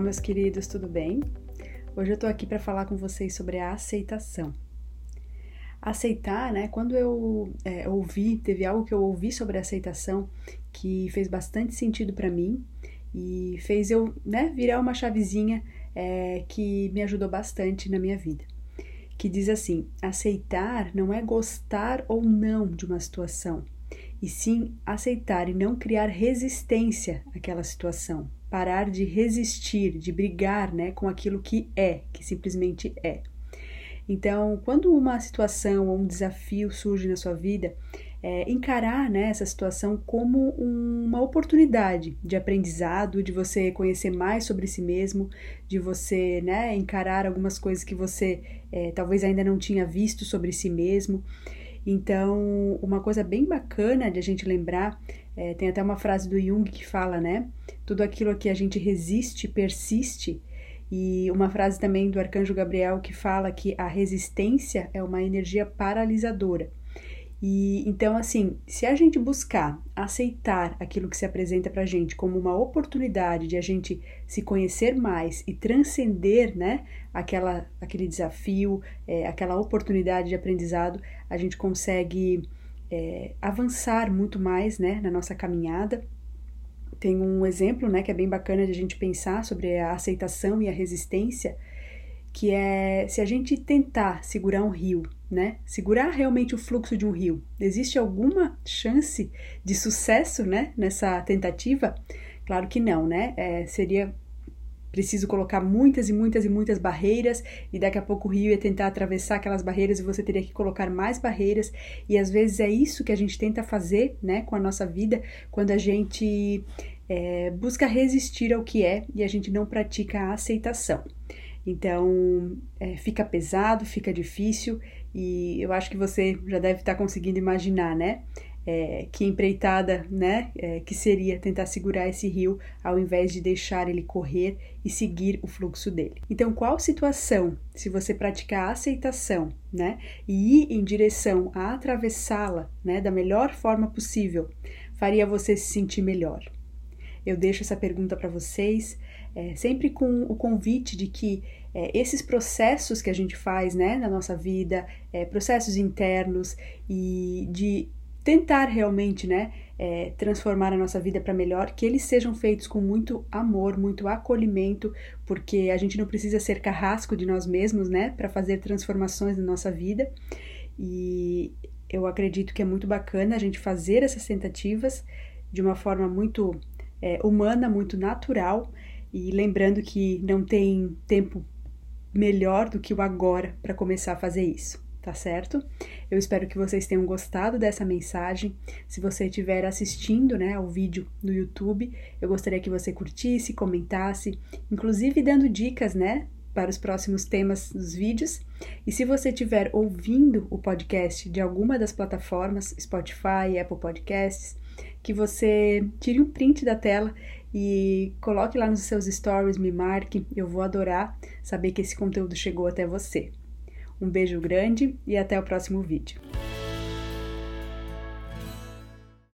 Olá, meus queridos, tudo bem? Hoje eu tô aqui para falar com vocês sobre a aceitação. Aceitar, né? Quando eu é, ouvi, teve algo que eu ouvi sobre aceitação que fez bastante sentido para mim e fez eu, né, virar uma chavezinha é, que me ajudou bastante na minha vida. Que diz assim: aceitar não é gostar ou não de uma situação, e sim aceitar e não criar resistência àquela situação, parar de resistir, de brigar né, com aquilo que é, que simplesmente é. Então, quando uma situação ou um desafio surge na sua vida, é, encarar né, essa situação como uma oportunidade de aprendizado, de você conhecer mais sobre si mesmo, de você né, encarar algumas coisas que você é, talvez ainda não tinha visto sobre si mesmo. Então, uma coisa bem bacana de a gente lembrar, é, tem até uma frase do Jung que fala, né? Tudo aquilo que a gente resiste persiste. E uma frase também do arcanjo Gabriel que fala que a resistência é uma energia paralisadora. E então, assim, se a gente buscar aceitar aquilo que se apresenta para a gente como uma oportunidade de a gente se conhecer mais e transcender, né, aquela, aquele desafio, é, aquela oportunidade de aprendizado, a gente consegue é, avançar muito mais, né, na nossa caminhada. Tem um exemplo, né, que é bem bacana de a gente pensar sobre a aceitação e a resistência, que é se a gente tentar segurar um rio né? Segurar realmente o fluxo de um rio. Existe alguma chance de sucesso, né? Nessa tentativa? Claro que não, né? É, seria preciso colocar muitas e muitas e muitas barreiras e daqui a pouco o rio ia tentar atravessar aquelas barreiras e você teria que colocar mais barreiras e às vezes é isso que a gente tenta fazer, né? Com a nossa vida quando a gente é, busca resistir ao que é e a gente não pratica a aceitação. Então, é, fica pesado, fica difícil e eu acho que você já deve estar conseguindo imaginar, né? É, que empreitada, né? É, que seria tentar segurar esse rio ao invés de deixar ele correr e seguir o fluxo dele. Então, qual situação, se você praticar a aceitação, né? E ir em direção a atravessá-la, né? Da melhor forma possível, faria você se sentir melhor? Eu deixo essa pergunta para vocês, é, sempre com o convite de que é, esses processos que a gente faz né, na nossa vida, é, processos internos e de tentar realmente né, é, transformar a nossa vida para melhor, que eles sejam feitos com muito amor, muito acolhimento, porque a gente não precisa ser carrasco de nós mesmos né, para fazer transformações na nossa vida. E eu acredito que é muito bacana a gente fazer essas tentativas de uma forma muito é, humana, muito natural, e lembrando que não tem tempo melhor do que o agora para começar a fazer isso, tá certo? Eu espero que vocês tenham gostado dessa mensagem. Se você estiver assistindo, né, ao vídeo no YouTube, eu gostaria que você curtisse, comentasse, inclusive dando dicas, né, para os próximos temas dos vídeos. E se você estiver ouvindo o podcast de alguma das plataformas, Spotify, Apple Podcasts, que você tire um print da tela e coloque lá nos seus stories, me marque, eu vou adorar saber que esse conteúdo chegou até você. Um beijo grande e até o próximo vídeo.